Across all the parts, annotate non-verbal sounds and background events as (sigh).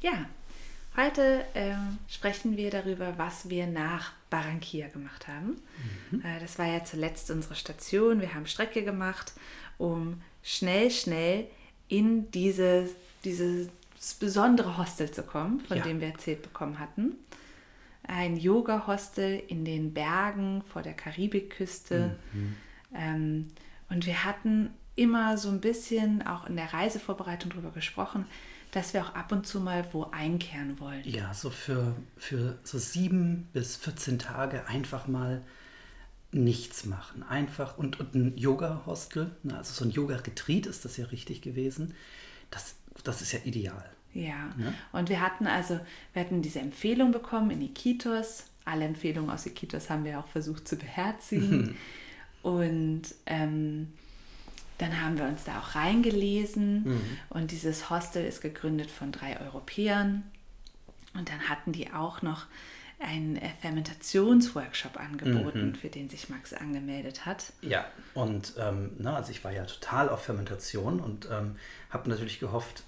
Ja, heute ähm, sprechen wir darüber, was wir nach Barranquilla gemacht haben. Mhm. Äh, das war ja zuletzt unsere Station. Wir haben Strecke gemacht, um schnell, schnell in dieses, dieses besondere Hostel zu kommen, von ja. dem wir erzählt bekommen hatten. Ein Yoga-Hostel in den Bergen vor der Karibikküste. Mhm. Ähm, und wir hatten immer so ein bisschen auch in der Reisevorbereitung darüber gesprochen, dass wir auch ab und zu mal wo einkehren wollen. Ja, so für, für so sieben bis 14 Tage einfach mal nichts machen. Einfach und, und ein Yoga-Hostel, ne, also so ein Yoga-Retreat ist das ja richtig gewesen. Das, das ist ja ideal. Ja. ja. Ne? Und wir hatten also, wir hatten diese Empfehlung bekommen in Iquitos. Alle Empfehlungen aus Iquitos haben wir auch versucht zu beherzigen. (laughs) und ähm, dann haben wir uns da auch reingelesen mhm. und dieses Hostel ist gegründet von drei Europäern. Und dann hatten die auch noch einen äh, Fermentationsworkshop angeboten, mhm. für den sich Max angemeldet hat. Ja, und ähm, na, also ich war ja total auf Fermentation und ähm, habe natürlich gehofft,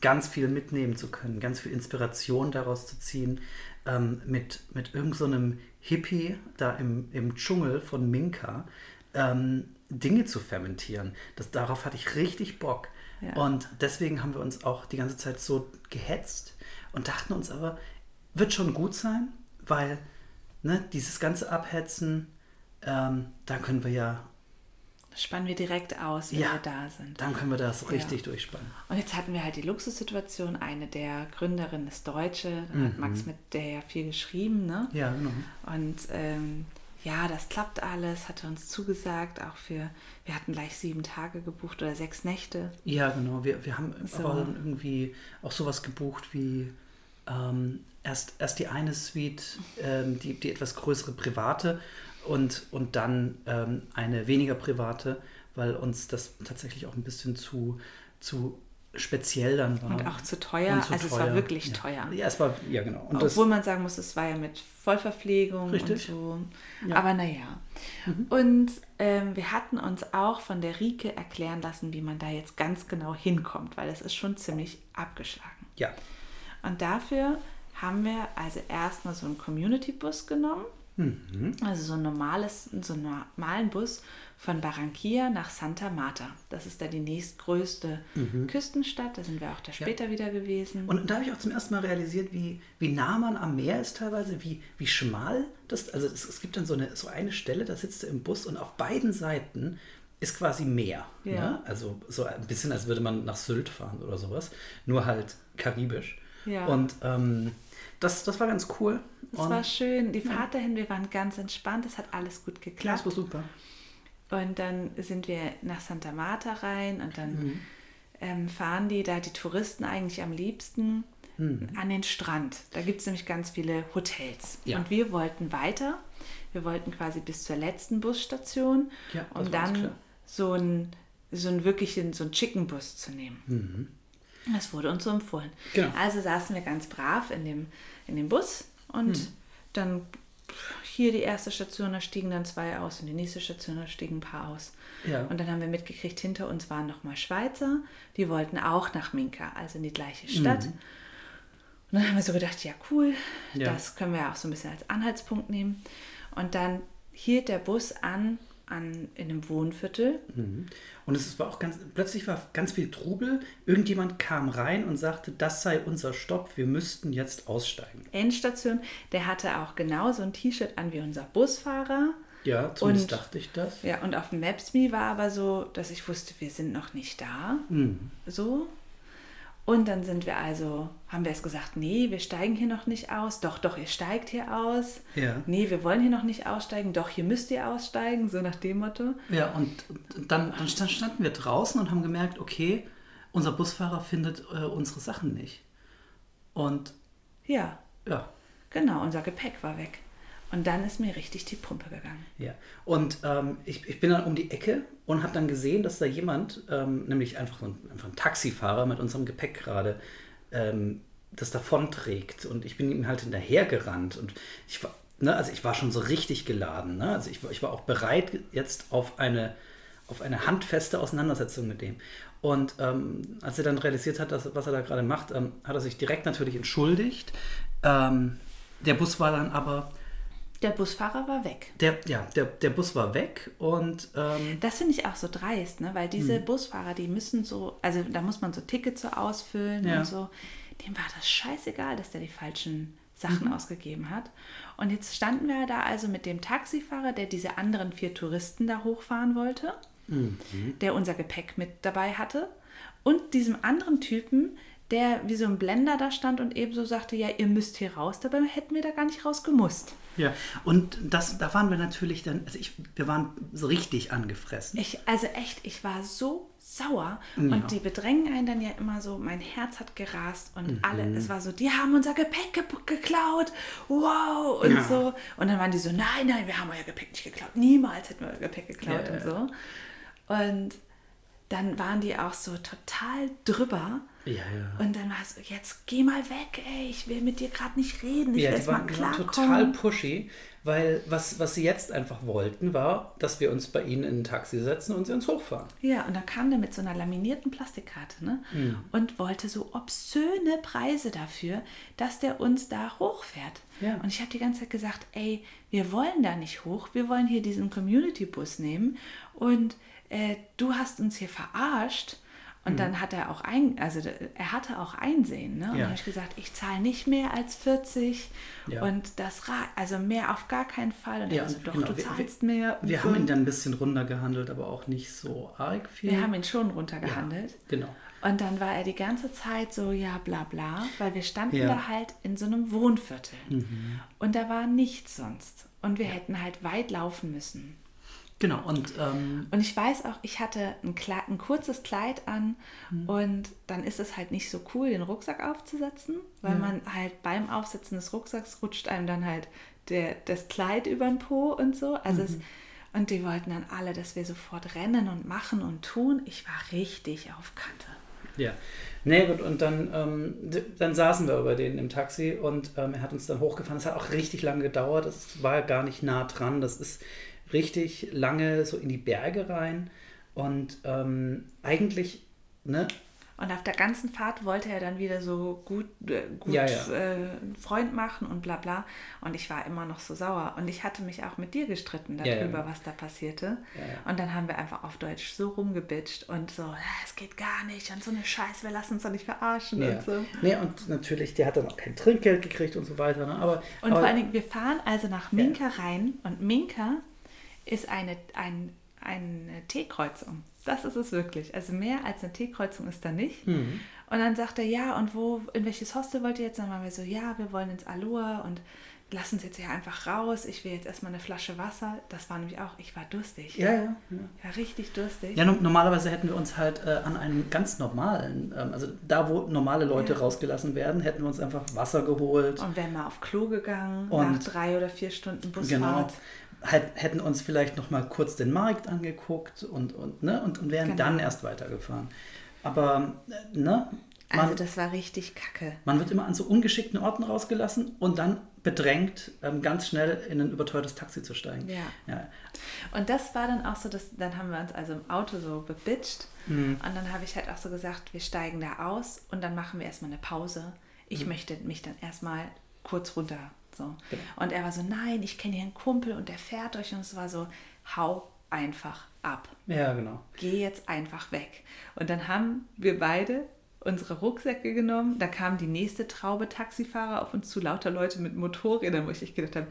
ganz viel mitnehmen zu können, ganz viel Inspiration daraus zu ziehen, ähm, mit, mit irgendeinem so Hippie da im, im Dschungel von Minka, ähm, Dinge zu fermentieren. Das, darauf hatte ich richtig Bock. Ja. Und deswegen haben wir uns auch die ganze Zeit so gehetzt und dachten uns aber, wird schon gut sein, weil ne, dieses ganze Abhetzen, ähm, da können wir ja. Spannen wir direkt aus, wenn ja, wir da sind. Dann können wir das richtig ja. durchspannen. Und jetzt hatten wir halt die Luxussituation. Eine der Gründerinnen ist Deutsche, da mhm. hat Max mit der ja viel geschrieben, ne? Ja, genau. Und ähm, ja, das klappt alles, hat er uns zugesagt, auch für, wir hatten gleich sieben Tage gebucht oder sechs Nächte. Ja, genau, wir, wir haben so. aber irgendwie auch sowas gebucht wie ähm, erst, erst die eine Suite, ähm, die, die etwas größere private und, und dann ähm, eine weniger private, weil uns das tatsächlich auch ein bisschen zu, zu speziell dann war. Und auch zu teuer. Zu also teuer. es war wirklich ja. teuer. Ja, es war, ja genau. Und Obwohl man sagen muss, es war ja mit Vollverpflegung richtig. und so. Ja. Aber naja. Mhm. Und ähm, wir hatten uns auch von der Rike erklären lassen, wie man da jetzt ganz genau hinkommt, weil es ist schon ziemlich abgeschlagen. Ja. Und dafür haben wir also erstmal so einen Community-Bus genommen. Mhm. Also so, ein normales, so einen normalen Bus von Barranquilla nach Santa Marta. Das ist da die nächstgrößte mhm. Küstenstadt. Da sind wir auch da später ja. wieder gewesen. Und da habe ich auch zum ersten Mal realisiert, wie, wie nah man am Meer ist teilweise, wie, wie schmal das Also es, es gibt dann so eine, so eine Stelle, da sitzt du im Bus und auf beiden Seiten ist quasi Meer. Ja. Ne? Also so ein bisschen, als würde man nach Sylt fahren oder sowas. Nur halt karibisch. Ja. Und ähm, das, das war ganz cool. Es war schön. Die Fahrt dahin, wir waren ganz entspannt. Es hat alles gut geklappt. Ja, das war super. Und dann sind wir nach Santa Marta rein und dann mhm. ähm, fahren die da, die Touristen eigentlich am liebsten, mhm. an den Strand. Da gibt es nämlich ganz viele Hotels. Ja. Und wir wollten weiter. Wir wollten quasi bis zur letzten Busstation, ja, um dann so einen so einen wirklichen, so einen Chicken-Bus zu nehmen. Mhm. Das wurde uns so empfohlen. Genau. Also saßen wir ganz brav in dem, in dem Bus und mhm. dann hier die erste Station, da stiegen dann zwei aus und die nächste Station, da stiegen ein paar aus. Ja. Und dann haben wir mitgekriegt, hinter uns waren nochmal Schweizer, die wollten auch nach Minka, also in die gleiche Stadt. Mhm. Und dann haben wir so gedacht, ja cool, ja. das können wir auch so ein bisschen als Anhaltspunkt nehmen. Und dann hielt der Bus an an, in einem Wohnviertel. Mhm. Und es war auch ganz, plötzlich war ganz viel Trubel. Irgendjemand kam rein und sagte, das sei unser Stopp, wir müssten jetzt aussteigen. Endstation, der hatte auch genau so ein T-Shirt an wie unser Busfahrer. Ja, zumindest und, dachte ich das. Ja, und auf dem Maps.me war aber so, dass ich wusste, wir sind noch nicht da. Mhm. So. Und dann sind wir also, haben wir es gesagt, nee, wir steigen hier noch nicht aus. Doch, doch, ihr steigt hier aus. Ja. Nee, wir wollen hier noch nicht aussteigen. Doch, hier müsst ihr aussteigen, so nach dem Motto. Ja, und dann, dann standen wir draußen und haben gemerkt, okay, unser Busfahrer findet äh, unsere Sachen nicht. Und ja. Ja. Genau, unser Gepäck war weg. Und dann ist mir richtig die Pumpe gegangen. Ja, und ähm, ich, ich bin dann um die Ecke und habe dann gesehen, dass da jemand, ähm, nämlich einfach ein, einfach ein Taxifahrer mit unserem Gepäck gerade, ähm, das davonträgt. Und ich bin ihm halt hinterhergerannt. Und ich war, ne, also ich war schon so richtig geladen. Ne? Also ich, ich war auch bereit, jetzt auf eine auf eine handfeste Auseinandersetzung mit dem. Und ähm, als er dann realisiert hat, dass, was er da gerade macht, ähm, hat er sich direkt natürlich entschuldigt. Ähm, der Bus war dann aber. Der Busfahrer war weg. Der, ja, der, der Bus war weg und. Ähm, das finde ich auch so dreist, ne? weil diese hm. Busfahrer, die müssen so, also da muss man so Tickets so ausfüllen ja. und so. Dem war das scheißegal, dass der die falschen Sachen mhm. ausgegeben hat. Und jetzt standen wir da also mit dem Taxifahrer, der diese anderen vier Touristen da hochfahren wollte, mhm. der unser Gepäck mit dabei hatte, und diesem anderen Typen, der wie so ein Blender da stand und ebenso sagte, ja, ihr müsst hier raus. Dabei hätten wir da gar nicht raus gemusst. Ja, und das, da waren wir natürlich dann, also ich, wir waren so richtig angefressen. Ich, also echt, ich war so sauer ja. und die bedrängen einen dann ja immer so, mein Herz hat gerast und mhm. alle, es war so, die haben unser Gepäck ge geklaut, wow und ja. so. Und dann waren die so, nein, nein, wir haben euer Gepäck nicht geklaut, niemals hätten wir euer Gepäck geklaut ja, und so. Und dann waren die auch so total drüber. Ja, ja. Und dann war es, jetzt geh mal weg, ey, ich will mit dir gerade nicht reden. Ich ja, will die waren, klar total pushy, weil was, was sie jetzt einfach wollten, war, dass wir uns bei ihnen in ein Taxi setzen und sie uns hochfahren. Ja, und dann kam der mit so einer laminierten Plastikkarte ne? Mhm. und wollte so obszöne Preise dafür, dass der uns da hochfährt. Ja. Und ich habe die ganze Zeit gesagt, ey, wir wollen da nicht hoch, wir wollen hier diesen Community-Bus nehmen und äh, du hast uns hier verarscht. Und mhm. dann hat er auch ein, also er hatte auch Einsehen. Ne? Und ja. habe ich gesagt, ich zahle nicht mehr als 40 ja. und das also mehr auf gar keinen Fall. Und ja, er so, doch, genau. du zahlst wir, mehr. Wir so. haben ihn dann ein bisschen runtergehandelt, aber auch nicht so arg viel. Wir haben ihn schon runtergehandelt. Ja, genau. Und dann war er die ganze Zeit so, ja, bla bla, weil wir standen ja. da halt in so einem Wohnviertel. Mhm. Und da war nichts sonst. Und wir hätten halt weit laufen müssen. Genau, und, ähm, und ich weiß auch, ich hatte ein, Kleid, ein kurzes Kleid an mhm. und dann ist es halt nicht so cool, den Rucksack aufzusetzen, weil ja. man halt beim Aufsetzen des Rucksacks rutscht einem dann halt der, das Kleid über den Po und so. Also mhm. es, und die wollten dann alle, dass wir sofort rennen und machen und tun. Ich war richtig auf Kante. Ja, nee, gut, und dann, ähm, dann saßen wir über den im Taxi und ähm, er hat uns dann hochgefahren. Es hat auch richtig lange gedauert, es war gar nicht nah dran. Das ist richtig lange so in die Berge rein und ähm, eigentlich, ne? Und auf der ganzen Fahrt wollte er dann wieder so gut, äh, gut ja, ja. Äh, Freund machen und bla bla. Und ich war immer noch so sauer. Und ich hatte mich auch mit dir gestritten darüber, ja, was da passierte. Und dann haben wir einfach auf Deutsch so rumgebitscht und so, es geht gar nicht und so eine Scheiße, wir lassen uns doch nicht verarschen und so. Nee, und natürlich, der hat dann auch kein Trinkgeld gekriegt und so weiter. Ne? Aber, und aber, vor allen Dingen, wir fahren also nach Minka rein und Minka ist eine, ein, eine T-Kreuzung. Das ist es wirklich. Also mehr als eine T-Kreuzung ist da nicht. Mhm. Und dann sagt er, ja, und wo, in welches Hostel wollt ihr jetzt? Dann waren wir so, ja, wir wollen ins Aloha und lass uns jetzt hier einfach raus. Ich will jetzt erstmal eine Flasche Wasser. Das war nämlich auch, ich war durstig. Ja, ja. ja. War richtig durstig. Ja, normalerweise hätten wir uns halt äh, an einem ganz normalen, ähm, also da, wo normale Leute ja. rausgelassen werden, hätten wir uns einfach Wasser geholt. Und wären mal auf Klo gegangen und nach drei oder vier Stunden Busfahrt. Genau hätten uns vielleicht noch mal kurz den Markt angeguckt und, und, ne, und, und wären genau. dann erst weitergefahren. Aber, ne? Man, also das war richtig kacke. Man wird immer an so ungeschickten Orten rausgelassen und dann bedrängt, ähm, ganz schnell in ein überteuertes Taxi zu steigen. Ja. ja. Und das war dann auch so, dass dann haben wir uns also im Auto so bebitcht mhm. und dann habe ich halt auch so gesagt, wir steigen da aus und dann machen wir erstmal eine Pause. Ich mhm. möchte mich dann erstmal kurz runter so. Genau. Und er war so, nein, ich kenne hier einen Kumpel und der fährt euch. Und es war so, hau einfach ab. Ja, genau. Geh jetzt einfach weg. Und dann haben wir beide unsere Rucksäcke genommen. Da kam die nächste Traube Taxifahrer auf uns zu, lauter Leute mit Motorrädern, wo ich gedacht habe,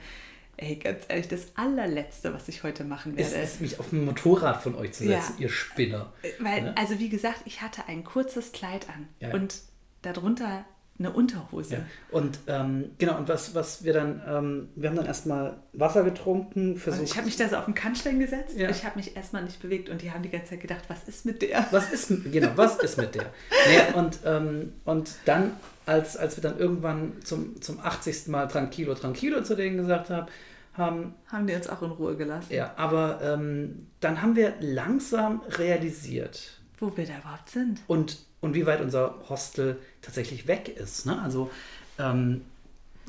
ey, ganz ehrlich, das allerletzte, was ich heute machen werde. Ist, ist mich auf ein Motorrad von euch zu setzen, ja. ihr Spinner. Weil, ja? also wie gesagt, ich hatte ein kurzes Kleid an ja. und darunter eine Unterhose. Ja. Und ähm, genau, und was, was wir dann, ähm, wir haben dann erstmal Wasser getrunken. Versucht. ich habe mich da so auf den Kannstein gesetzt. Ja. Ich habe mich erstmal nicht bewegt und die haben die ganze Zeit gedacht, was ist mit der? Was ist, genau, was ist mit der? (laughs) naja, und, ähm, und dann, als, als wir dann irgendwann zum, zum 80. Mal Tranquilo, Tranquilo zu denen gesagt haben, haben, haben die uns auch in Ruhe gelassen. Ja, aber ähm, dann haben wir langsam realisiert, wo wir da überhaupt sind. Und und wie weit unser Hostel tatsächlich weg ist. Ne? Also ähm,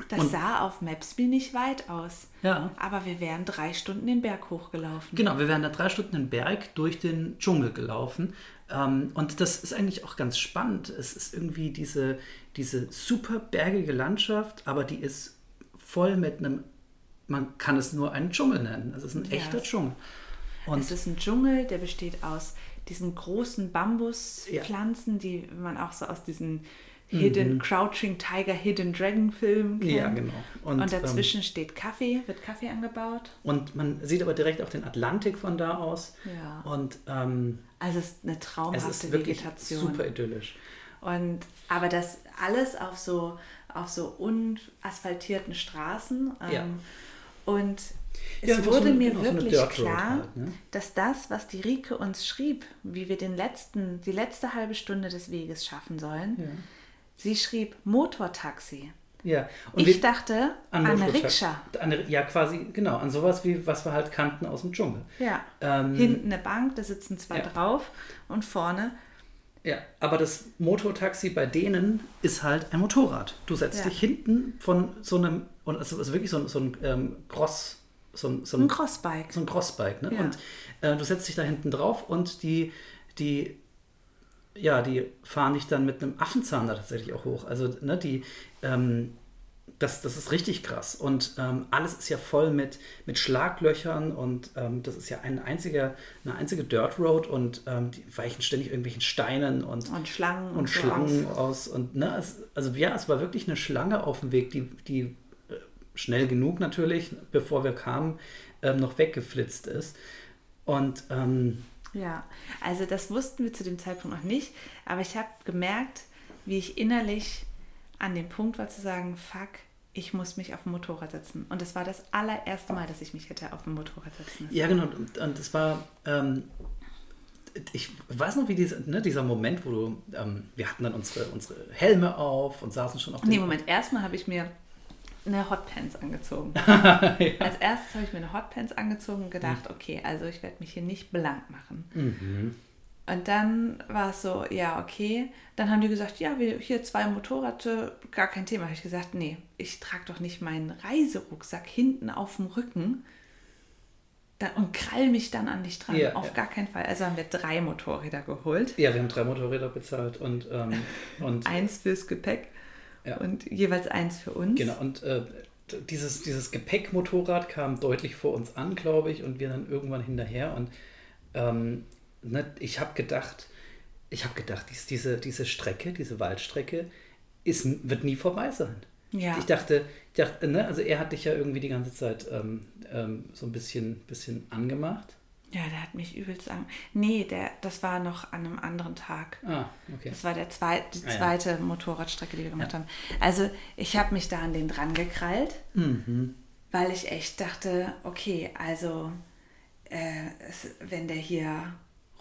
Das sah auf Maps.me nicht weit aus. Ja. Aber wir wären drei Stunden den Berg hochgelaufen. Genau, wir wären da drei Stunden den Berg durch den Dschungel gelaufen. Ähm, und das ist eigentlich auch ganz spannend. Es ist irgendwie diese, diese super bergige Landschaft, aber die ist voll mit einem, man kann es nur einen Dschungel nennen. Es ist ein Ja. echter Dschungel. Und es ist ein Dschungel, der besteht aus diesen großen Bambuspflanzen, die man auch so aus diesen Hidden, Crouching Tiger, Hidden Dragon Filmen kennt. Mhm. Ja, genau. Und, Und, dazwischen steht Kaffee, wird Kaffee angebaut. und man sieht aber direkt auch den Atlantik von da aus. Ja. Und ähm, Also es ist eine es traumhafte ist wirklich Vegetation. super idyllisch. Und aber das alles auf so auf so unasphaltierten Straßen. Ähm, Ja. Und es Ja, wurde so mir genau, so eine wirklich Road klar, halt, ne? dass das, was die Rike uns schrieb, wie wir den letzten, die letzte halbe Stunde des Weges schaffen sollen, Ja. sie schrieb Motortaxi. Ja. Und ich dachte an eine. Rikscha. An eine, ja, quasi, genau, an sowas wie, was wir halt kannten aus dem Dschungel. Ja. Ähm, Hinten eine Bank, da sitzen zwei Ja. drauf und vorne Ja, aber das Motortaxi bei denen ist halt ein Motorrad. Du setzt Ja. dich hinten von so einem, und es ist wirklich so, ein- so ein ähm, Cross, so ein, so ein ein, Crossbike. so ein Crossbike. Ne? Ja. Und äh, du setzt dich da hinten drauf und die, die, ja, die fahren dich dann mit einem Affenzahn da tatsächlich auch hoch. Also, ne, die, ähm, das, das ist richtig krass. Und ähm, alles ist ja voll mit, mit Schlaglöchern und ähm, das ist ja ein einziger, eine einzige Dirt Road und ähm, die weichen ständig irgendwelchen Steinen und, Und Schlangen und so Schlangen aus. aus. Und ne, es, also ja, es war wirklich eine Schlange auf dem Weg, die, die schnell genug natürlich, bevor wir kamen, ähm, noch weggeflitzt ist. Und ähm, Ja, also das wussten wir zu dem Zeitpunkt noch nicht, aber ich habe gemerkt, wie ich innerlich an dem Punkt war zu sagen, fuck, ich muss mich auf ein Motorrad setzen. Und das war das allererste Mal, dass ich mich hätte auf ein Motorrad setzen müssen. ja, genau, und, und es war, ähm, ich weiß noch, wie dieser, ne, dieser Moment, wo du, ähm, wir hatten dann unsere, unsere Helme auf und saßen schon auf dem Nee, Moment, erstmal habe ich mir eine Hotpants angezogen. (laughs) Als erstes habe ich mir eine Hotpants angezogen und gedacht, okay, also ich werde mich hier nicht blank machen. Mhm. Und dann war es so, ja, okay. Dann haben die gesagt, ja, wir hier zwei Motorräder, gar kein Thema. Habe ich gesagt, nee, ich trage doch nicht meinen Reiserucksack hinten auf dem Rücken und krall mich dann an dich dran. Ja, auf ja. gar keinen Fall. Also haben wir drei Motorräder geholt. Ja, wir haben drei Motorräder bezahlt und, ähm, (laughs) und Eins fürs Gepäck Ja. und jeweils eins für uns. Genau, und äh, dieses, dieses Gepäckmotorrad kam deutlich vor uns an, glaube ich, und wir dann irgendwann hinterher. Und ähm, ne, ich habe gedacht, ich habe gedacht, dies, diese, diese Strecke, diese Waldstrecke, ist, wird nie vorbei sein. Ja. Ich dachte, ich dachte ne, also er hat dich ja irgendwie die ganze Zeit ähm, ähm, so ein bisschen, bisschen angemacht. Ja, der hat mich übelst an. Nee, der, das war noch an einem anderen Tag. Ah, okay. Das war der zweit, die Ah, ja. zweite Motorradstrecke, die wir gemacht haben. Also ich habe mich da an den dran gekrallt, Mhm. weil ich echt dachte, okay, also äh, es, wenn der hier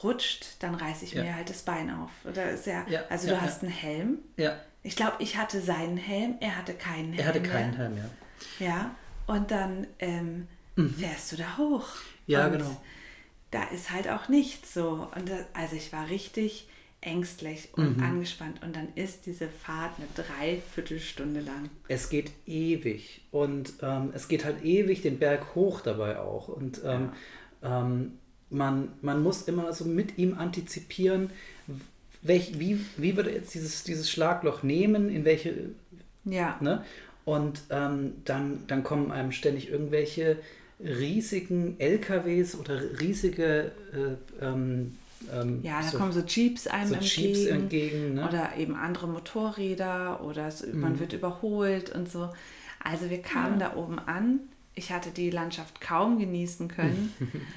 rutscht, dann reiße ich Ja. mir halt das Bein auf. Oder ist ja, Ja, also ja, du hast ja. einen Helm. Ja, Ich glaube, ich hatte seinen Helm, er hatte keinen Helm. er hatte mehr. keinen Helm, ja. Ja, und dann ähm, fährst du da hoch. Mhm. Ja, und genau. Da ist halt auch nichts so. Und das, also ich war richtig ängstlich und Mhm. angespannt. Und dann ist diese Fahrt eine Dreiviertelstunde lang. Es geht ewig und ähm, es geht halt ewig den Berg hoch dabei auch. Und ähm, ähm, man, man muss immer so mit ihm antizipieren, welch, wie, wie wird er jetzt dieses, dieses Schlagloch nehmen, in welche, Ja. ne? Und ähm, dann, dann kommen einem ständig irgendwelche riesigen LKWs oder riesige äh, ähm, ähm, Ja, da so, kommen so Jeeps einem so entgegen. Jeeps entgegen. Ne? Oder eben andere Motorräder oder es, man wird überholt und so. Also wir kamen da oben an. Ich hatte die Landschaft kaum genießen können.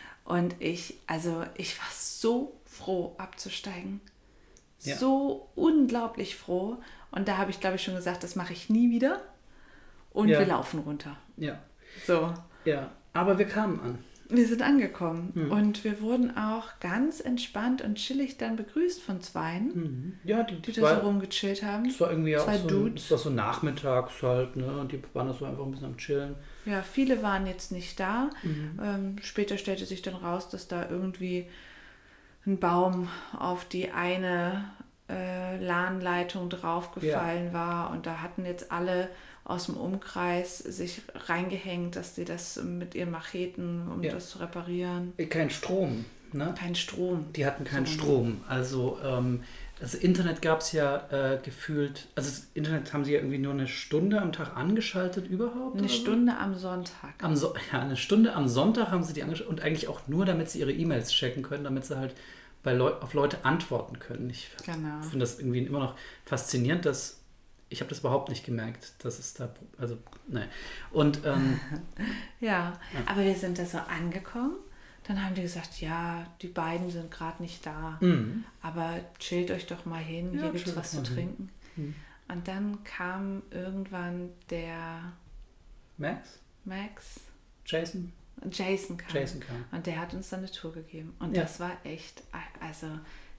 (laughs) und ich, also ich war so froh abzusteigen. Ja. So unglaublich froh. Und da habe ich, glaube ich, schon gesagt, das mache ich nie wieder. Und Ja. wir laufen runter. ja, So. ja. Aber wir kamen an. Wir sind angekommen und wir wurden auch ganz entspannt und chillig dann begrüßt von zweien, Mhm. Ja, die, die die da so rumgechillt haben. Es war irgendwie auch Zwei so, Dudes. es war so nachmittags halt, ne? Und die waren da so einfach ein bisschen am Chillen. Ja, viele waren jetzt nicht da. Mhm. Ähm, später stellte sich dann raus, dass da irgendwie ein Baum auf die eine äh, LAN-Leitung draufgefallen ja. war und da hatten jetzt alle aus dem Umkreis sich reingehängt, dass sie das mit ihren Macheten, um ja. das zu reparieren. Kein Strom, ne? Kein Strom. Die hatten keinen so. Strom. Also ähm, das Internet gab es ja äh, gefühlt, also das Internet haben sie ja irgendwie nur eine Stunde am Tag angeschaltet überhaupt? Eine Stunde so? am Sonntag. Am so (laughs) ja, eine Stunde am Sonntag haben sie die angeschaltet und eigentlich auch nur, damit sie ihre E-Mails checken können, damit sie halt bei Leu auf Leute antworten können. Ich genau. finde das irgendwie immer noch faszinierend, dass ich habe das überhaupt nicht gemerkt, dass es da, also, nein. Und, ähm, (laughs) ja, ja, aber wir sind da so angekommen. Dann haben die gesagt, ja, die beiden sind gerade nicht da, mhm. aber chillt euch doch mal hin, ja, hier gibt es was zu trinken. Mhm. Und dann kam irgendwann der Max? Max. Jason? Jason kam. Jason kam. Und der hat uns dann eine Tour gegeben. Und ja. das war echt, also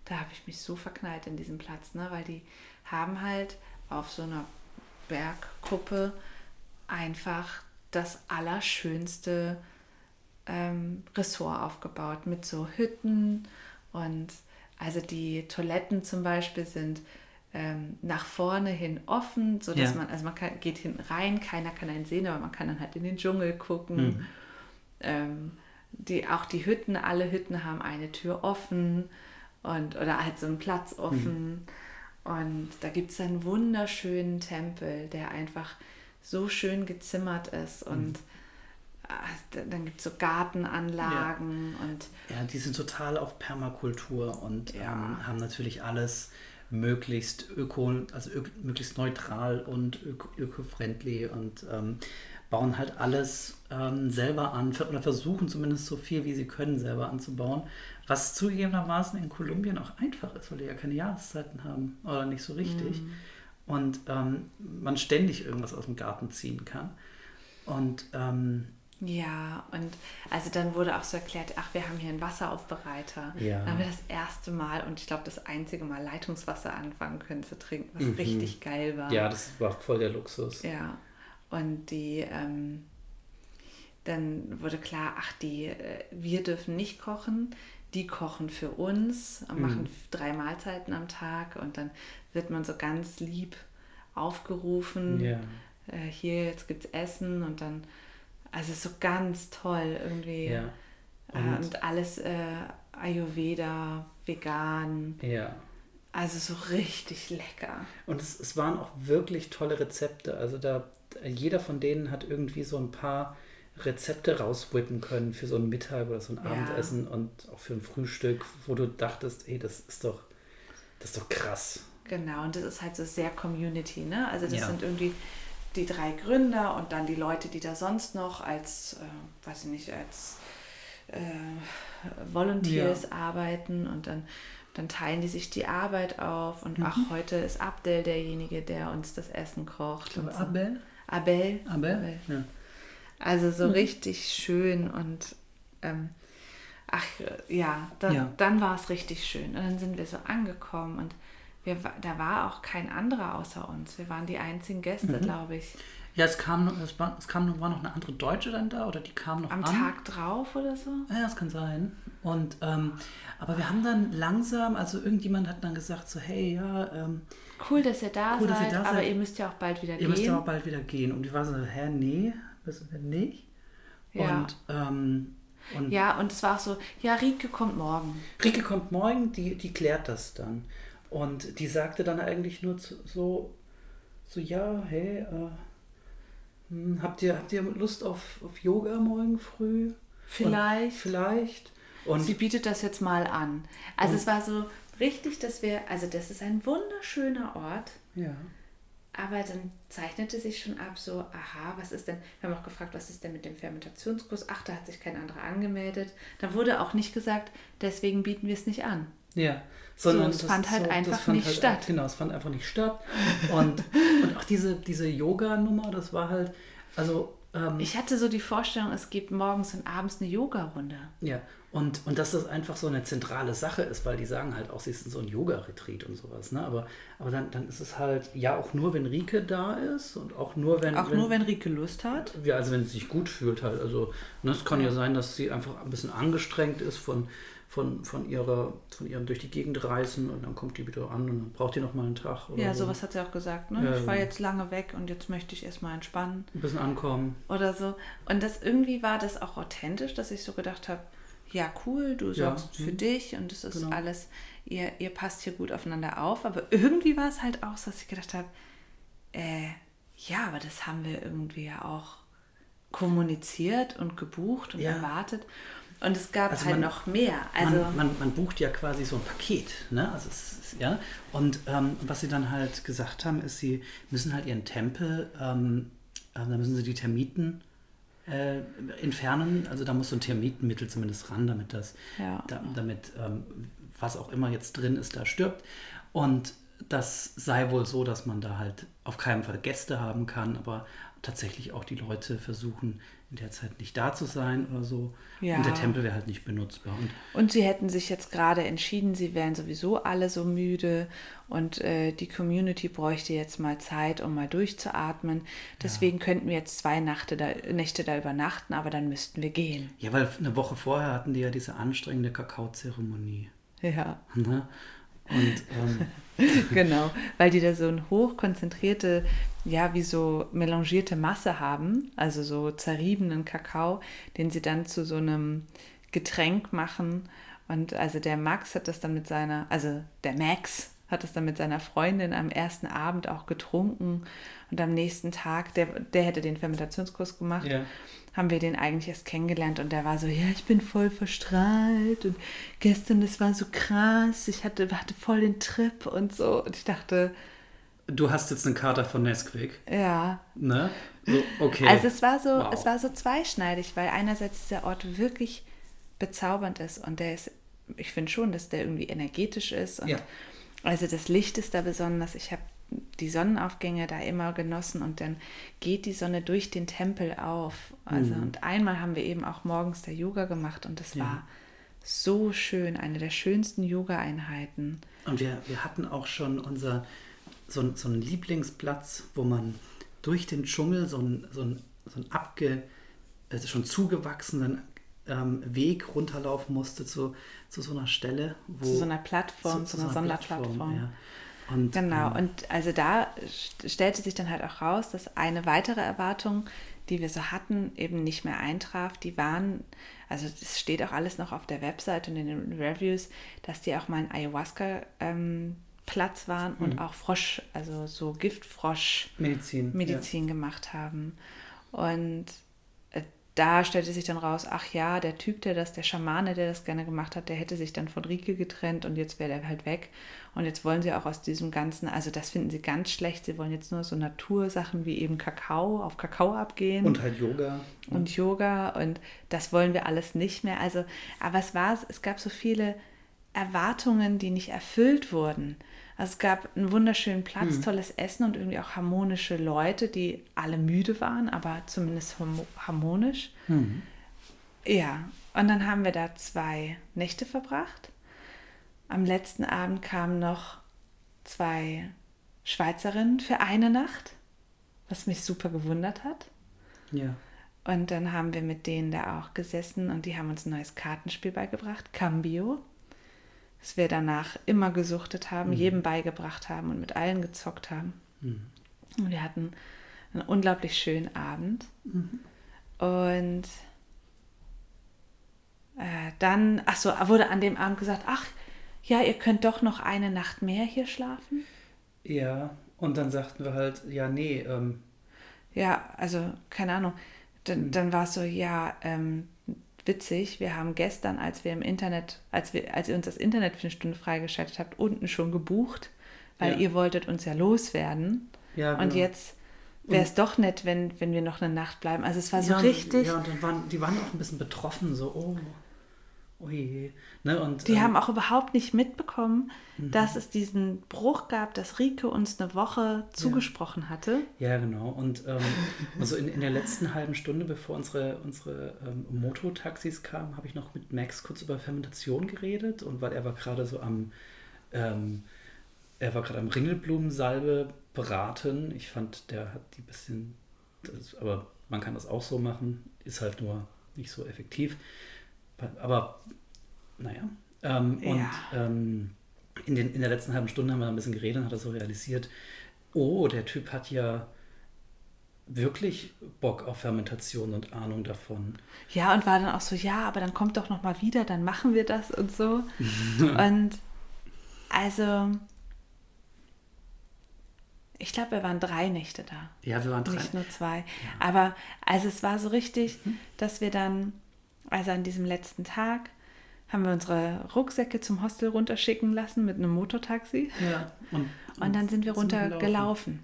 da habe ich mich so verknallt in diesem Platz, ne? weil die haben halt auf so einer Bergkuppe einfach das allerschönste ähm, Ressort aufgebaut mit so Hütten und also die Toiletten zum Beispiel sind ähm, nach vorne hin offen, sodass ja. man, also man kann, geht hinten rein, keiner kann einen sehen, aber man kann dann halt in den Dschungel gucken. Mhm. Ähm, die, auch die Hütten, alle Hütten haben eine Tür offen und oder halt so einen Platz offen. Mhm. Und da gibt es einen wunderschönen Tempel, der einfach so schön gezimmert ist mhm. und mhm. dann gibt es so Gartenanlagen ja. und. Ja, die sind total auf Permakultur und ja. ähm, haben natürlich alles möglichst öko, also ök, möglichst neutral und öko-friendly und ähm, bauen halt alles ähm, selber an oder versuchen zumindest so viel wie sie können selber anzubauen. Was zugegebenermaßen in Kolumbien auch einfach ist, weil die ja keine Jahreszeiten haben oder nicht so richtig. Mm. Und ähm, man ständig irgendwas aus dem Garten ziehen kann. Und ähm, ja, und also dann wurde auch so erklärt, ach, wir haben hier einen Wasseraufbereiter. Ja. Dann haben wir das erste Mal und ich glaube das einzige Mal Leitungswasser anfangen können zu trinken, was mhm. richtig geil war. Ja, das war voll der Luxus. Ja, und die, ähm, dann wurde klar, ach, die, äh, wir dürfen nicht kochen, die kochen für uns, machen mhm. drei Mahlzeiten am Tag und dann wird man so ganz lieb aufgerufen. Ja. Äh, hier, jetzt gibt es Essen und dann, also so ganz toll irgendwie. Ja. Äh, und, äh, und, alles äh, Ayurveda, vegan. Ja. Also so richtig lecker. Und es, es waren auch wirklich tolle Rezepte. Also da, jeder von denen hat irgendwie so ein paar Rezepte rauswippen können für so einen Mittag oder so ein ja. Abendessen und auch für ein Frühstück, wo du dachtest, ey, das ist doch, das ist doch krass. Genau, und das ist halt so sehr Community, ne? Also das ja. sind irgendwie die drei Gründer und dann die Leute, die da sonst noch als, äh, weiß ich nicht, als äh, Volunteers ja. arbeiten und dann, dann teilen die sich die Arbeit auf und mhm. ach, heute ist Abdel derjenige, der uns das Essen kocht. Ich glaube, so. Abel? Abel. Abel? Abel. Ja. Also so mhm. richtig schön und ähm, ach ja, da, ja. dann war es richtig schön. Und dann sind wir so angekommen und wir, da war auch kein anderer außer uns. Wir waren die einzigen Gäste, mhm. glaube ich. Ja, es kam, es, war, es kam war noch eine andere Deutsche dann da oder die kam noch Am an. Tag drauf oder so? Ja, das kann sein. Und ähm, aber wir haben dann langsam, also irgendjemand hat dann gesagt so, hey, ja, ähm, cool, dass ihr da cool, seid, ihr da aber seid. ihr müsst ja auch bald wieder ihr gehen. Ihr müsst ja auch bald wieder gehen. Und ich war so, hä, nee, wissen wir nicht. Ja. Und, ähm, und ja, und es war auch so, ja, Rike kommt morgen. Rike kommt morgen, die, die klärt das dann. Und die sagte dann eigentlich nur so, so ja, hey, äh, hm, habt, ihr, habt ihr Lust auf, auf Yoga morgen früh? Vielleicht. Und vielleicht. Und sie bietet das jetzt mal an. Also es war so richtig, dass wir, also das ist ein wunderschöner Ort. Ja. Aber dann zeichnete sich schon ab, so, aha, was ist denn, wir haben auch gefragt, was ist denn mit dem Fermentationskurs? Ach, da hat sich kein anderer angemeldet. Da wurde auch nicht gesagt, deswegen bieten wir es nicht an. Ja, sondern so, es fand halt so, einfach fand nicht halt, statt. Genau, es fand einfach nicht statt. Und, und auch diese, diese Yoga-Nummer, das war halt, also. Ähm, ich hatte so die Vorstellung, es gibt morgens und abends eine Yoga-Runde. Ja, und, und dass das einfach so eine zentrale Sache ist, weil die sagen halt auch, sie sind so ein Yoga-Retreat und sowas. Ne? Aber, aber dann, dann ist es halt ja auch nur, wenn Rike da ist und auch nur, wenn. Auch wenn, nur, wenn Rike Lust hat? Ja, also wenn sie sich gut fühlt halt. Also ne, es kann ja. sein, dass sie einfach ein bisschen angestrengt ist von, von, von, ihrer, von ihrem durch die Gegend reisen und dann kommt die wieder an und dann braucht die noch mal einen Tag. ja, so. sowas hat sie auch gesagt. Ne? Ja, ich war jetzt lange weg und jetzt möchte ich erstmal entspannen. Ein bisschen ankommen. Oder so. Und das irgendwie war das auch authentisch, dass ich so gedacht habe, ja, cool, du sorgst ja, für hm. dich und es ist genau. alles, ihr, ihr passt hier gut aufeinander auf. Aber irgendwie war es halt auch so, dass ich gedacht habe, äh, ja, aber das haben wir irgendwie ja auch kommuniziert und gebucht und ja. erwartet. Und es gab also halt man, noch mehr. Also man, man, man, bucht ja quasi so ein Paket. Ne? Also ist, ja? Und ähm, was sie dann halt gesagt haben, ist, sie müssen halt ihren Tempel, ähm, äh, da müssen sie die Termiten äh, entfernen. Also da muss so ein Termitenmittel zumindest ran, damit das, ja. da, damit ähm, was auch immer jetzt drin ist, da stirbt. Und das sei wohl so, dass man da halt auf keinen Fall Gäste haben kann, aber tatsächlich auch die Leute versuchen, in der Zeit nicht da zu sein oder so. Ja. Und der Tempel wäre halt nicht benutzbar. Und, und sie hätten sich jetzt gerade entschieden, sie wären sowieso alle so müde und äh, die Community bräuchte jetzt mal Zeit, um mal durchzuatmen. Deswegen ja. könnten wir jetzt zwei Nächte da, Nächte da übernachten, aber dann müssten wir gehen. Ja, weil eine Woche vorher hatten die ja diese anstrengende Kakaozeremonie. Ja. Ne? Und ähm, (laughs) (laughs) genau, weil die da so eine hochkonzentrierte, ja, wie so melangierte Masse haben, also so zerriebenen Kakao, den sie dann zu so einem Getränk machen. Und also der Max hat das dann mit seiner, also der Max hat das dann mit seiner Freundin am ersten Abend auch getrunken und am nächsten Tag, der, der hätte den Fermentationskurs gemacht, ja. haben wir den eigentlich erst kennengelernt und der war so, ja, ich bin voll verstrahlt und gestern, das war so krass, ich hatte, hatte voll den Trip und so und ich dachte... Du hast jetzt eine Karte von Nesquik. Ja. Ne? So, okay. Also es war so, wow. es war so zweischneidig, weil einerseits dieser Ort wirklich bezaubernd ist und der ist, ich finde schon, dass der irgendwie energetisch ist und ja also das Licht ist da besonders. Ich habe die Sonnenaufgänge da immer genossen und dann geht die Sonne durch den Tempel auf. Also mhm. und einmal haben wir eben auch morgens der Yoga gemacht und das ja. war so schön, eine der schönsten Yoga-Einheiten. Und wir, wir hatten auch schon unser so, so einen Lieblingsplatz, wo man durch den Dschungel so einen so ein, so ein abge, also schon zugewachsenen ähm, Weg runterlaufen musste zu, zu so einer Stelle. Wo, zu so einer Plattform, zu, zu einer, so einer Sonderplattform. Ja. Und, genau, ähm, und also da stellte sich dann halt auch raus, dass eine weitere Erwartung, die wir so hatten, eben nicht mehr eintraf. Die waren, also es steht auch alles noch auf der Website und in den Reviews, dass die auch mal ein Ayahuasca ähm, Platz waren mhm. und auch Frosch, also so Giftfrosch Medizin, Medizin ja. gemacht haben. Und da stellte sich dann raus, ach ja, der Typ, der das, der Schamane, der das gerne gemacht hat, der hätte sich dann von Rike getrennt und jetzt wäre der halt weg. Und jetzt wollen sie auch aus diesem Ganzen, also das finden sie ganz schlecht. Sie wollen jetzt nur so Natursachen wie eben Kakao, auf Kakao abgehen. Und halt Yoga. Und Yoga und das wollen wir alles nicht mehr. Also, aber es war, es gab so viele Erwartungen, die nicht erfüllt wurden. Also es gab einen wunderschönen Platz, hm. tolles Essen und irgendwie auch harmonische Leute, die alle müde waren, aber zumindest harmonisch. Hm. Ja, und dann haben wir da zwei Nächte verbracht. Am letzten Abend kamen noch zwei Schweizerinnen für eine Nacht, was mich super gewundert hat. Ja. Und dann haben wir mit denen da auch gesessen und die haben uns ein neues Kartenspiel beigebracht, Cambio dass wir danach immer gesuchtet haben, mhm. jedem beigebracht haben und mit allen gezockt haben. Mhm. Und wir hatten einen unglaublich schönen Abend. Mhm. Und äh, dann, ach so, wurde an dem Abend gesagt, ach ja, ihr könnt doch noch eine Nacht mehr hier schlafen. Ja, und dann sagten wir halt, ja, nee. Ähm. Ja, also keine Ahnung. Dann, mhm. dann war es so, ja, ähm, witzig, wir haben gestern, als wir im Internet, als wir, als ihr uns das Internet für eine Stunde freigeschaltet habt, unten schon gebucht, weil ja. ihr wolltet uns ja loswerden. Ja, genau. Und jetzt wäre es doch nett, wenn, wenn wir noch eine Nacht bleiben. Also es war so ja, richtig. Ja, und dann waren, die waren auch ein bisschen betroffen, so, oh. Ui. Ne, und, die ähm, haben auch überhaupt nicht mitbekommen, mhm. dass es diesen Bruch gab, dass Rike uns eine Woche zugesprochen ja. hatte. Ja, genau. Und ähm, (laughs) also in, in der letzten halben Stunde, bevor unsere, unsere ähm, Mototaxis kamen, habe ich noch mit Max kurz über Fermentation geredet und weil er war gerade so am ähm, er war gerade am Ringelblumensalbe beraten. Ich fand, der hat die bisschen, das, aber man kann das auch so machen, ist halt nur nicht so effektiv aber naja. Ähm, ja. Und ähm, in, den, in der letzten halben Stunde haben wir ein bisschen geredet und hat er so realisiert, oh, der Typ hat ja wirklich Bock auf Fermentation und Ahnung davon. Ja, und war dann auch so, ja, aber dann kommt doch noch mal wieder, dann machen wir das und so. (laughs) und also, ich glaube, wir waren drei Nächte da. Ja, wir waren drei. Nicht nur zwei. Ja. Aber also es war so richtig, mhm. dass wir dann, also an diesem letzten Tag, haben wir unsere Rucksäcke zum Hostel runterschicken lassen mit einem Motortaxi. Ja. Und, (laughs) und dann sind wir runtergelaufen.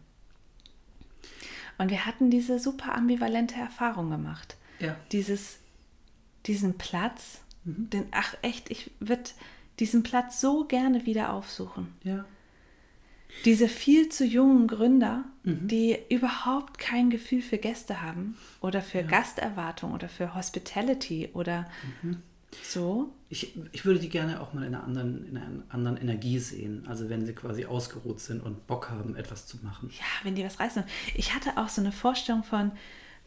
Und wir hatten diese super ambivalente Erfahrung gemacht. Ja. Dieses, diesen Platz, mhm. den, ach echt, ich würde diesen Platz so gerne wieder aufsuchen. Ja. Diese viel zu jungen Gründer, mhm. die überhaupt kein Gefühl für Gäste haben oder für ja. Gasterwartung oder für Hospitality oder mhm. so. Ich, ich würde die gerne auch mal in einer, anderen, in einer anderen Energie sehen. Also wenn sie quasi ausgeruht sind und Bock haben, etwas zu machen. Ja, wenn die was reißen. Ich hatte auch so eine Vorstellung von,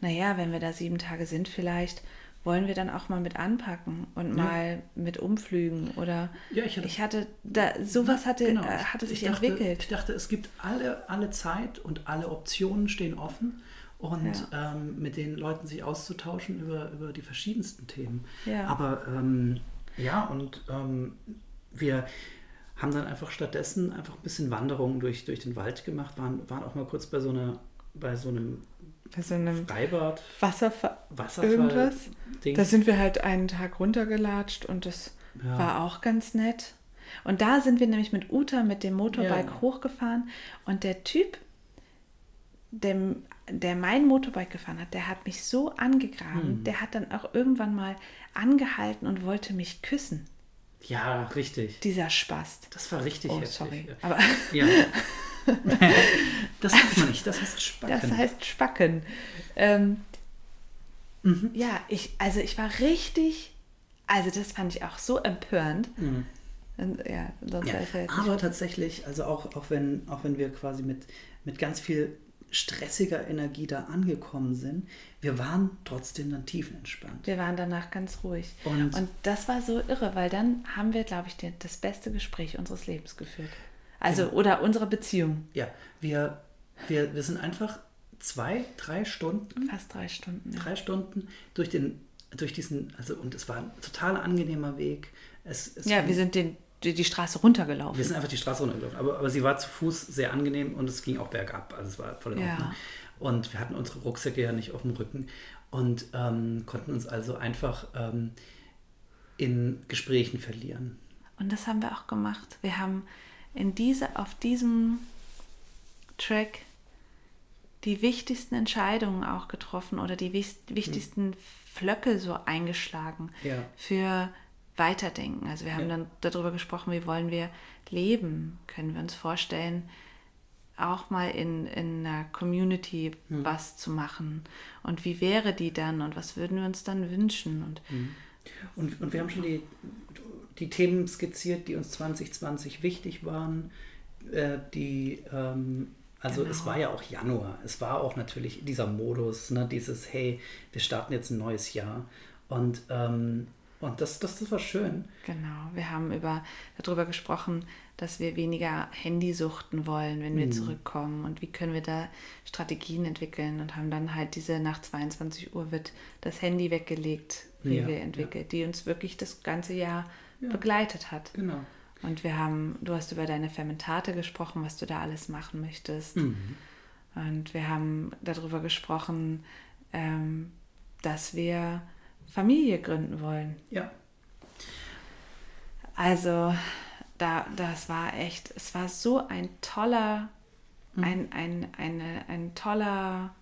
naja, wenn wir da sieben Tage sind vielleicht, wollen wir dann auch mal mit anpacken und ja. mal mit umflügen oder ja, ich hatte, ich hatte da sowas hatte genau. Äh, hatte sich dachte, entwickelt. Ich dachte, es gibt alle alle Zeit und alle Optionen stehen offen und ja. ähm, mit den Leuten sich auszutauschen über über die verschiedensten Themen. Ja. Aber ähm, ja, und ähm, wir haben dann einfach stattdessen einfach ein bisschen Wanderungen durch, durch den Wald gemacht, waren, waren auch mal kurz bei so einer bei so einem, bei so einem Freibad, Wasserfall, Wasserfall irgendwas. Ding. Da sind wir halt einen Tag runtergelatscht und das ja. war auch ganz nett. Und da sind wir nämlich mit Uta mit dem Motorbike ja. hochgefahren und der Typ, der, der mein Motorbike gefahren hat, der hat mich so angegraben, hm. der hat dann auch irgendwann mal angehalten und wollte mich küssen. Ja, richtig. Dieser Spast. Das war richtig oh, heftig. Sorry. Aber ja. (laughs) (laughs) das heißt man nicht, das heißt Spacken. Das heißt Spacken. Ähm, mhm. Ja, ich, also ich war richtig, also das fand ich auch so empörend. Mhm. Ja, sonst ja, halt aber tatsächlich, also auch, auch, wenn, auch wenn wir quasi mit, mit ganz viel stressiger Energie da angekommen sind, wir waren trotzdem dann tiefenentspannt. Wir waren danach ganz ruhig. Und, und das war so irre, weil dann haben wir, glaube ich, das beste Gespräch unseres Lebens geführt. Also, genau. oder unsere Beziehung. Ja, wir, wir, wir sind einfach zwei, drei Stunden. Fast drei Stunden. Ja. Drei Stunden durch den, durch diesen, also und es war ein total angenehmer Weg. Es, es ja, wir sind den, die, die Straße runtergelaufen. Wir sind einfach die Straße runtergelaufen. Aber, aber sie war zu Fuß sehr angenehm und es ging auch bergab. Also es war voll in Ordnung. Ja. Und wir hatten unsere Rucksäcke ja nicht auf dem Rücken und ähm, konnten uns also einfach ähm, in Gesprächen verlieren. Und das haben wir auch gemacht. Wir haben in diese, auf diesem Track die wichtigsten Entscheidungen auch getroffen oder die wichtigsten Flöcke so eingeschlagen ja. für Weiterdenken. Also wir haben ja. dann darüber gesprochen, wie wollen wir leben? Können wir uns vorstellen, auch mal in, in einer Community hm. was zu machen? Und wie wäre die dann und was würden wir uns dann wünschen? Und, hm. und, und wir haben schon die die Themen skizziert, die uns 2020 wichtig waren, äh, die ähm, also genau. es war ja auch Januar, es war auch natürlich dieser Modus, ne, dieses, hey, wir starten jetzt ein neues Jahr. Und, ähm, und das, das, das war schön. Genau, wir haben über, darüber gesprochen, dass wir weniger Handy suchten wollen, wenn wir mhm. zurückkommen und wie können wir da Strategien entwickeln und haben dann halt diese nach 22 Uhr wird das Handy weggelegt, wie ja, wir entwickelt, ja. die uns wirklich das ganze Jahr ja. begleitet hat. Genau. Und wir haben, du hast über deine Fermentate gesprochen, was du da alles machen möchtest. Mhm. Und wir haben darüber gesprochen, ähm, dass wir Familie gründen wollen. Ja. Also, da, das war echt, es war so ein toller, mhm. ein, ein, eine, ein toller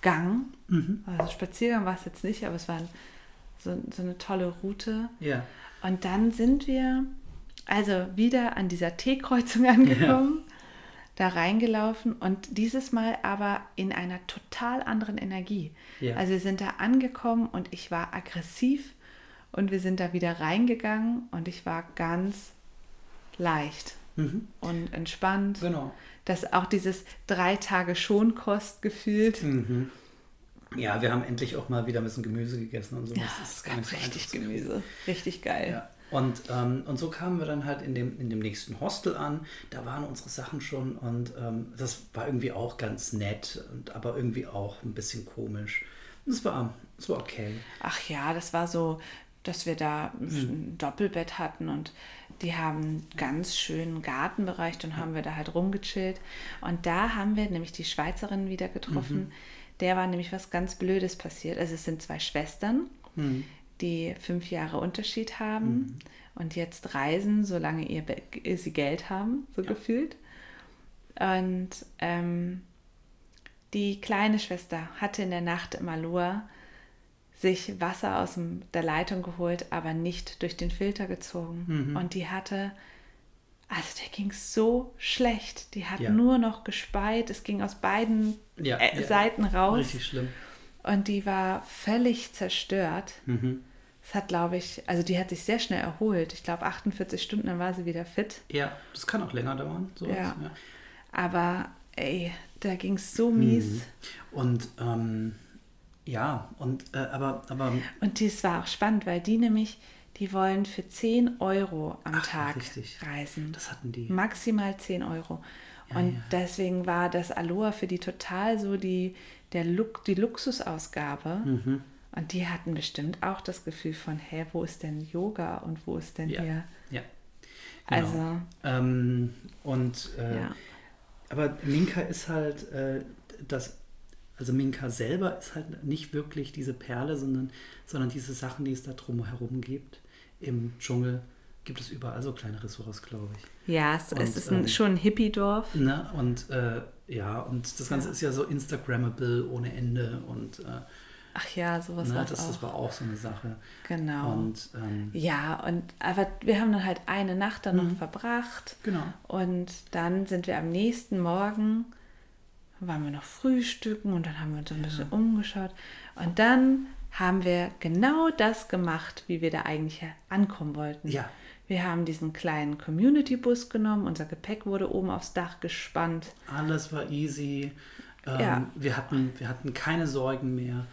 Gang. Mhm. Also Spaziergang war es jetzt nicht, aber es war ein so, so eine tolle Route. Ja. Und dann sind wir also wieder an dieser T-Kreuzung (laughs) angekommen, ja. da reingelaufen und dieses Mal aber in einer total anderen Energie. Ja. Also wir sind da angekommen und ich war aggressiv und wir sind da wieder reingegangen und ich war ganz leicht mhm. und entspannt. Genau. Dass auch dieses drei Tage Schonkost gefühlt. Mhm Ja, wir haben endlich auch mal wieder ein bisschen Gemüse gegessen und so. Ja, das ist so richtig Gemüse. Richtig geil. Ja. Und, ähm, und so kamen wir dann halt in dem, in dem nächsten Hostel an. Da waren unsere Sachen schon und ähm, das war irgendwie auch ganz nett, und, aber irgendwie auch ein bisschen komisch. Das war, war okay. Ach ja, das war so, dass wir da ein hm. Doppelbett hatten und die haben einen ganz schönen Gartenbereich, dann haben wir da halt rumgechillt. Und da haben wir nämlich die Schweizerin wieder getroffen. Mhm. Der war nämlich was ganz Blödes passiert. Also es sind zwei Schwestern, mhm. die fünf Jahre Unterschied haben mhm. und jetzt reisen, solange ihr, sie Geld haben, so ja. gefühlt. Und ähm, die kleine Schwester hatte in der Nacht im Aloha sich Wasser aus der Leitung geholt, aber nicht durch den Filter gezogen. Mhm. Und die hatte, also der ging so schlecht. Die hat ja. nur noch gespeit. Es ging aus beiden ja, äh, ja. Seiten raus. Richtig schlimm. Und die war völlig zerstört. Mhm. Das hat, glaube ich, also die hat sich sehr schnell erholt. Ich glaube, 48 Stunden, dann war sie wieder fit. Ja, das kann auch länger dauern. Sowas, ja. Aber ey, da ging es so mies. Mhm. Und ähm, ja, und äh, aber, aber. Und das war auch spannend, weil die nämlich, die wollen für 10 Euro am Ach, Tag richtig. reisen. Das hatten die. Maximal 10 Euro. Ja, und ja. deswegen war das Aloha für die total so die, der Look, die Luxusausgabe. Mhm. Und die hatten bestimmt auch das Gefühl von, hä, wo ist denn Yoga und wo ist denn ja. hier? Ja. Genau. Also. Ähm, und äh, ja. aber Minka ist halt äh, das also Minka selber ist halt nicht wirklich diese Perle, sondern, sondern diese Sachen, die es da drumherum gibt. Im Dschungel gibt es überall so kleine Ressorts, glaube ich. Ja, es, und, ist ein, ähm, schon ein Hippie-Dorf. Ne? Und äh, ja, und das Ganze ja. ist ja so Instagrammable ohne Ende und äh, Ach ja, sowas ne, war das, auch. das war auch so eine Sache. Genau. Und, ähm, ja, und aber wir haben dann halt eine Nacht dann mhm. noch verbracht. Genau. Und dann sind wir am nächsten Morgen waren wir noch frühstücken und dann haben wir uns ein bisschen ja. umgeschaut. Und dann haben wir genau das gemacht, wie wir da eigentlich ankommen wollten. Ja. Wir haben diesen kleinen Community-Bus genommen, unser Gepäck wurde oben aufs Dach gespannt. Alles war easy. Ähm, ja. wir, hatten, wir hatten keine Sorgen mehr.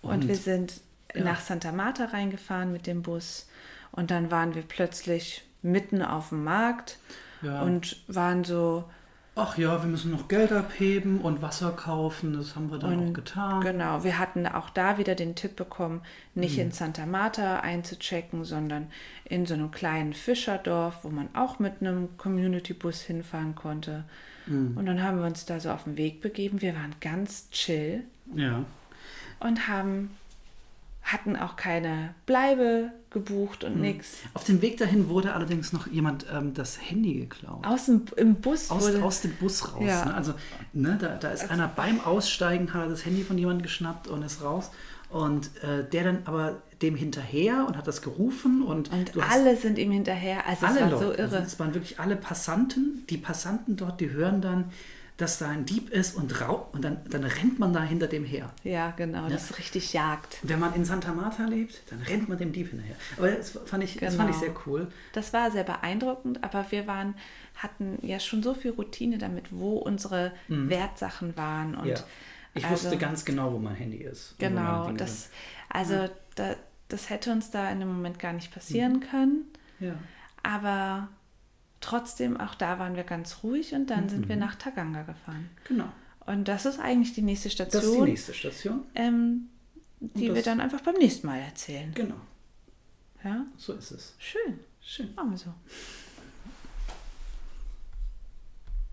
Und, und wir sind ja. nach Santa Marta reingefahren mit dem Bus. Und dann waren wir plötzlich mitten auf dem Markt ja. und waren so, ach ja, wir müssen noch Geld abheben und Wasser kaufen. Das haben wir dann und, auch getan. Genau, wir hatten auch da wieder den Tipp bekommen, nicht mhm. in Santa Marta einzuchecken, sondern in so einem kleinen Fischerdorf, wo man auch mit einem Community-Bus hinfahren konnte. Mhm. Und dann haben wir uns da so auf den Weg begeben. Wir waren ganz chill. Ja. Und haben hatten auch keine Bleibe gebucht und mhm. nichts. Auf dem Weg dahin wurde allerdings noch jemand ähm, das Handy geklaut. Aus dem im Bus aus, wurde... aus dem Bus raus. Ja. Ne? Also ne, da, da ist also, einer beim Aussteigen hat das Handy von jemandem geschnappt und ist raus. Und äh, der dann aber dem hinterher und hat das gerufen und, und alle sind ihm hinterher. Also alle es war Leute, so irre. Also es waren wirklich alle Passanten. Die Passanten dort, die hören dann dass da ein Dieb ist und, rau und dann, dann rennt man da hinter dem her. Ja, genau, ja? das ist richtig Jagd. Wenn man in Santa Marta lebt, dann rennt man dem Dieb hinterher. Aber das fand ich, genau. das fand ich genau. sehr cool. Das war sehr beeindruckend, aber wir waren, hatten ja schon so viel Routine damit, wo unsere mhm. Wertsachen waren. Und ja. Ich also, wusste ganz genau, wo mein Handy ist. Genau, das, also ja. da, das hätte uns da in dem Moment gar nicht passieren mhm. können. Ja. Aber trotzdem, auch da waren wir ganz ruhig und dann mhm. sind wir mhm. nach Taganga gefahren. Genau. Und das ist eigentlich die nächste Station. Das ist die nächste Station. Ähm, die wir dann einfach beim nächsten Mal erzählen. Genau. Ja? So ist es. Schön. Schön. Machen wir so.